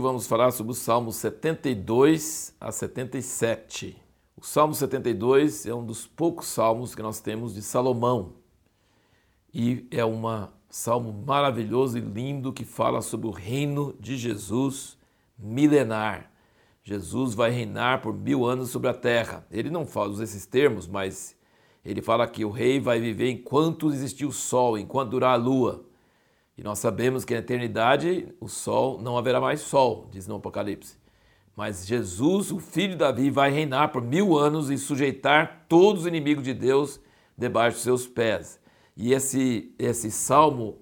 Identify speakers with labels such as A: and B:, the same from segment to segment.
A: vamos falar sobre o Salmo 72 a 77. O Salmo 72 é um dos poucos salmos que nós temos de Salomão. E é um salmo maravilhoso e lindo que fala sobre o reino de Jesus milenar. Jesus vai reinar por mil anos sobre a terra. Ele não fala esses termos, mas ele fala que o rei vai viver enquanto existir o sol, enquanto durar a lua. E nós sabemos que na eternidade o sol não haverá mais sol, diz no Apocalipse. Mas Jesus, o filho de Davi, vai reinar por mil anos e sujeitar todos os inimigos de Deus debaixo de seus pés. E esse, esse salmo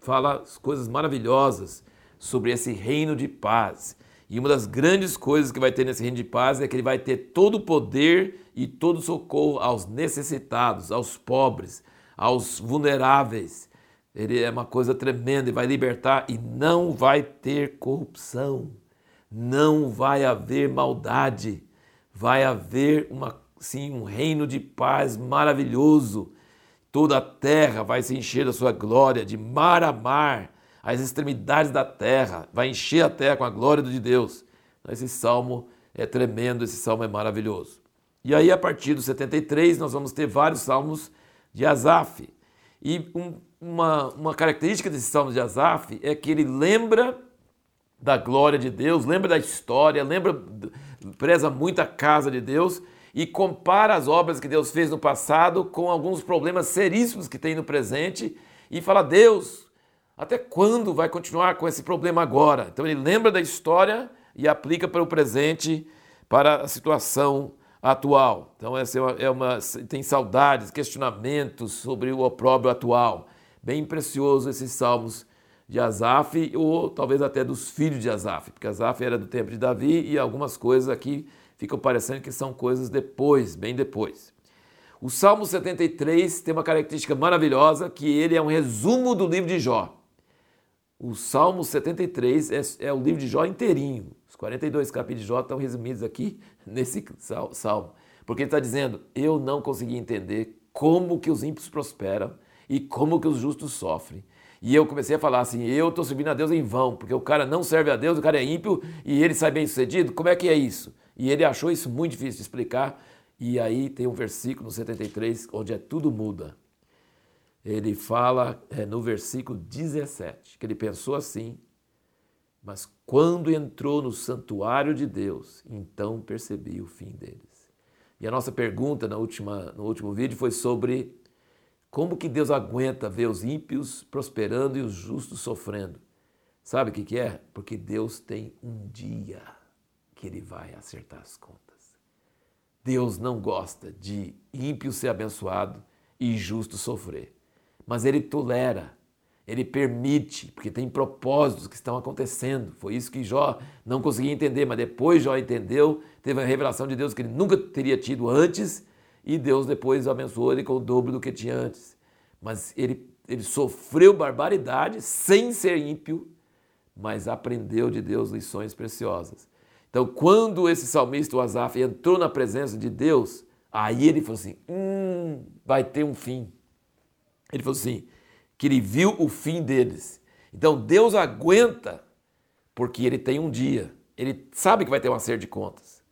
A: fala coisas maravilhosas sobre esse reino de paz. E uma das grandes coisas que vai ter nesse reino de paz é que ele vai ter todo o poder e todo o socorro aos necessitados, aos pobres, aos vulneráveis. Ele é uma coisa tremenda e vai libertar e não vai ter corrupção, não vai haver maldade, vai haver uma, sim, um reino de paz maravilhoso. Toda a terra vai se encher da sua glória, de mar a mar, as extremidades da terra, vai encher a terra com a glória de Deus. Esse salmo é tremendo, esse salmo é maravilhoso. E aí, a partir do 73, nós vamos ter vários salmos de Asaf. E um, uma, uma característica desse salmo de Asaf é que ele lembra da glória de Deus, lembra da história, lembra, preza muito a casa de Deus e compara as obras que Deus fez no passado com alguns problemas seríssimos que tem no presente e fala: Deus, até quando vai continuar com esse problema agora? Então ele lembra da história e aplica para o presente, para a situação atual. Então essa é uma, é uma tem saudades, questionamentos sobre o opróbrio atual. Bem precioso esses salmos de Asaf, ou talvez até dos filhos de Asaf, porque Asaf era do tempo de Davi e algumas coisas aqui ficam parecendo que são coisas depois, bem depois. O Salmo 73 tem uma característica maravilhosa, que ele é um resumo do livro de Jó. O Salmo 73 é, é o livro de Jó inteirinho. Os 42 capítulos de Jó estão resumidos aqui nesse salmo. Porque ele está dizendo, eu não consegui entender como que os ímpios prosperam, e como que os justos sofrem. E eu comecei a falar assim: eu estou servindo a Deus em vão, porque o cara não serve a Deus, o cara é ímpio e ele sai bem sucedido. Como é que é isso? E ele achou isso muito difícil de explicar. E aí tem um versículo no 73 onde é tudo muda. Ele fala é, no versículo 17 que ele pensou assim, mas quando entrou no santuário de Deus, então percebi o fim deles. E a nossa pergunta na última, no último vídeo foi sobre como que Deus aguenta ver os ímpios prosperando e os justos sofrendo? Sabe o que, que é? Porque Deus tem um dia que Ele vai acertar as contas. Deus não gosta de ímpio ser abençoado e justo sofrer. Mas Ele tolera, Ele permite, porque tem propósitos que estão acontecendo. Foi isso que Jó não conseguia entender, mas depois Jó entendeu, teve a revelação de Deus que ele nunca teria tido antes e Deus depois abençoou ele com o dobro do que tinha antes. Mas ele, ele sofreu barbaridade sem ser ímpio, mas aprendeu de Deus lições preciosas. Então, quando esse salmista, o Asaf, entrou na presença de Deus, aí ele falou assim: hum, vai ter um fim. Ele falou assim: que ele viu o fim deles. Então, Deus aguenta, porque ele tem um dia. Ele sabe que vai ter um acerto de contas.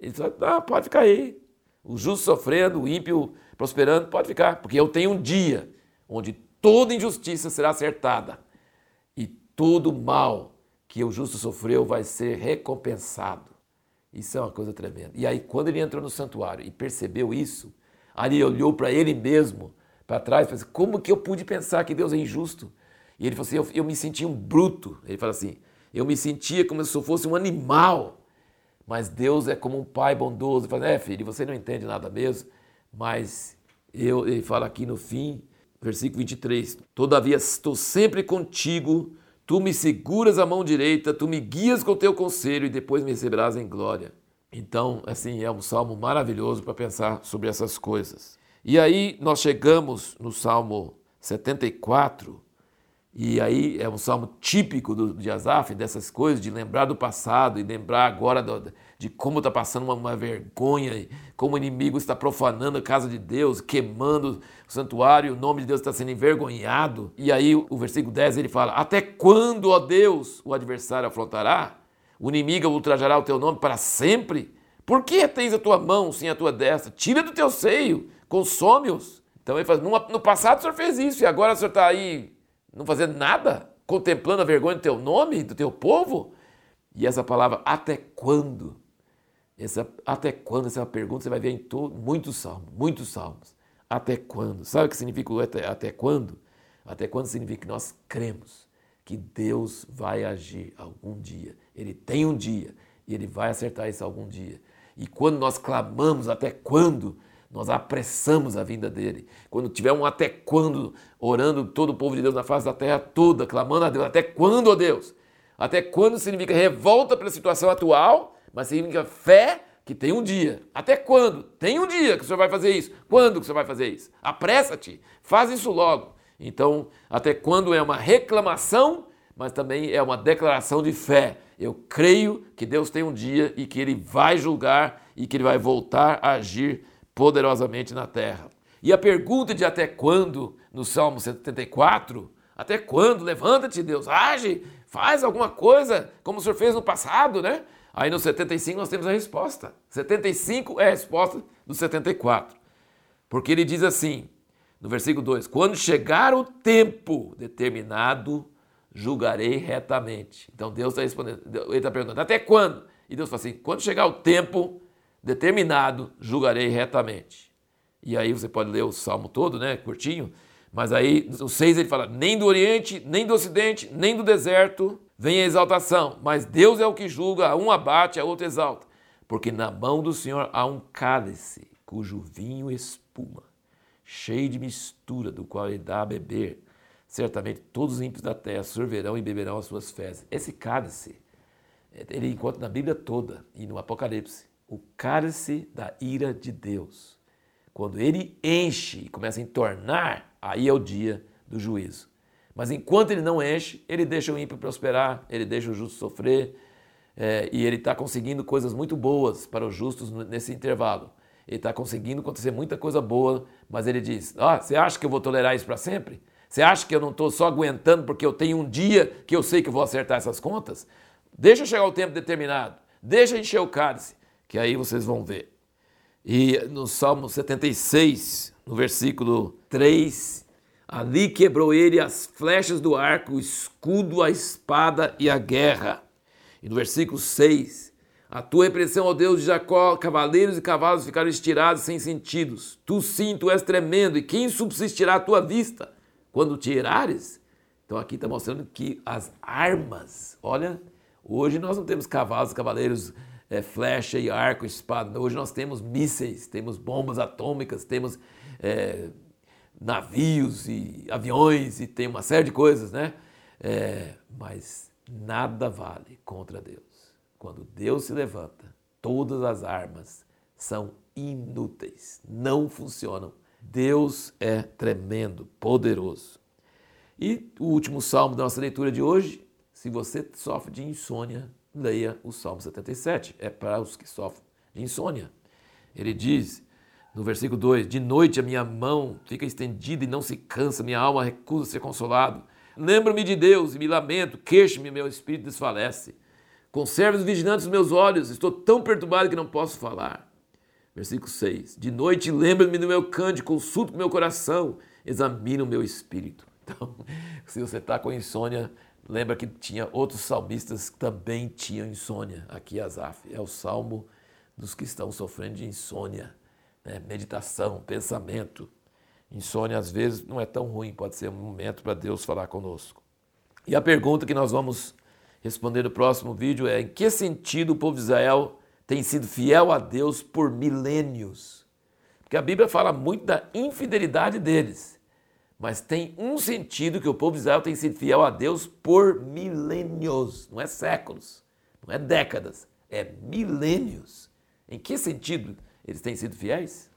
A: Ele fala: ah, pode ficar aí, o justo sofrendo, o ímpio prosperando, pode ficar, porque eu tenho um dia onde toda injustiça será acertada e todo mal que o justo sofreu vai ser recompensado. Isso é uma coisa tremenda. E aí, quando ele entrou no santuário e percebeu isso, ali olhou para ele mesmo, para trás, falou assim, como que eu pude pensar que Deus é injusto? E ele falou assim, eu, eu me sentia um bruto. Ele falou assim, eu me sentia como se eu fosse um animal mas Deus é como um pai bondoso. Ele fala, é filho, você não entende nada mesmo, mas eu, ele fala aqui no fim, versículo 23, todavia estou sempre contigo, tu me seguras a mão direita, tu me guias com o teu conselho e depois me receberás em glória. Então, assim, é um salmo maravilhoso para pensar sobre essas coisas. E aí nós chegamos no Salmo 74, e aí é um salmo típico do, de Asaf, dessas coisas, de lembrar do passado e lembrar agora do, de como está passando uma, uma, vergonha, como o inimigo está profanando a casa de Deus, queimando o santuário, o nome de Deus está sendo envergonhado. E aí o versículo 10 ele fala: Até quando, ó Deus, o adversário afrontará? O inimigo ultrajará o teu nome para sempre. Por que tens a tua mão sem a tua destra? Tira do teu seio, consome-os. Então ele fala, no passado o senhor fez isso e agora o senhor está aí não fazendo nada, contemplando a vergonha do teu nome, do teu povo? E essa palavra, até quando? Essa, até quando? Essa é pergunta você vai ver em todo, muitos salmos, muitos salmos. Até quando? Sabe o que significa o até, até quando? Até quando significa que nós cremos que Deus vai agir algum dia. Ele tem um dia e ele vai acertar isso algum dia. E quando nós clamamos até quando, nós apressamos a vinda dele. Quando tiver um até quando, orando todo o povo de Deus na face da terra toda, clamando a Deus, até quando, ó Deus? Até quando significa revolta pela situação atual, mas significa fé que tem um dia. Até quando? Tem um dia que o senhor vai fazer isso. Quando que o senhor vai fazer isso? Apressa-te, faz isso logo. Então, até quando é uma reclamação, mas também é uma declaração de fé. Eu creio que Deus tem um dia e que Ele vai julgar e que Ele vai voltar a agir poderosamente na terra. E a pergunta de até quando, no Salmo 74, até quando? Levanta-te, Deus, age, faz alguma coisa, como o Senhor fez no passado, né? Aí no 75 nós temos a resposta. 75 é a resposta do 74. Porque ele diz assim, no versículo 2: Quando chegar o tempo determinado, julgarei retamente. Então Deus está respondendo, ele está perguntando, até quando? E Deus fala assim: quando chegar o tempo determinado, julgarei retamente. E aí você pode ler o salmo todo, né? Curtinho. Mas aí, o 6 ele fala: nem do Oriente, nem do Ocidente, nem do deserto vem a exaltação, mas Deus é o que julga, um abate, a outro exalta. Porque na mão do Senhor há um cálice, cujo vinho espuma, cheio de mistura, do qual ele dá a beber. Certamente todos os ímpios da terra sorverão e beberão as suas fezes. Esse cálice, ele encontra na Bíblia toda e no Apocalipse, o cálice da ira de Deus. Quando ele enche e começa a entornar, aí é o dia do juízo. Mas enquanto ele não enche, ele deixa o ímpio prosperar, ele deixa o justo sofrer, é, e ele está conseguindo coisas muito boas para os justos nesse intervalo. Ele está conseguindo acontecer muita coisa boa, mas ele diz: Ah, você acha que eu vou tolerar isso para sempre? Você acha que eu não estou só aguentando porque eu tenho um dia que eu sei que eu vou acertar essas contas? Deixa chegar o tempo determinado, deixa encher o cálice, que aí vocês vão ver. E no Salmo 76, no versículo 3 Ali quebrou ele as flechas do arco, o escudo, a espada e a guerra. E no versículo 6, a tua repressão, ó Deus de Jacó, cavaleiros e cavalos ficaram estirados sem sentidos. Tu sim, tu és tremendo, e quem subsistirá à tua vista? Quando tirares? Então aqui está mostrando que as armas, olha, hoje nós não temos cavalos, cavaleiros, é, flecha e arco, espada. Hoje nós temos mísseis, temos bombas atômicas, temos é, navios e aviões e tem uma série de coisas, né? É, mas nada vale contra Deus. Quando Deus se levanta, todas as armas são inúteis, não funcionam. Deus é tremendo, poderoso. E o último salmo da nossa leitura de hoje, se você sofre de insônia, leia o Salmo 77. É para os que sofrem de insônia. Ele diz: no versículo 2: De noite a minha mão fica estendida e não se cansa, minha alma recusa ser consolado. Lembro-me de Deus e me lamento, queixo-me, meu espírito desfalece. Conserve os vigilantes os meus olhos, estou tão perturbado que não posso falar. Versículo 6: De noite lembro-me do meu cântico, consulto com meu coração, examino o meu espírito. Então, se você está com insônia, lembra que tinha outros salmistas que também tinham insônia. Aqui Asaf é o salmo dos que estão sofrendo de insônia né? meditação, pensamento. Insônia às vezes não é tão ruim, pode ser um momento para Deus falar conosco. E a pergunta que nós vamos responder no próximo vídeo é: em que sentido o povo de Israel tem sido fiel a Deus por milênios? Porque a Bíblia fala muito da infidelidade deles, mas tem um sentido que o povo de Israel tem sido fiel a Deus por milênios, não é séculos, não é décadas, é milênios. Em que sentido? Eles têm sido fiéis?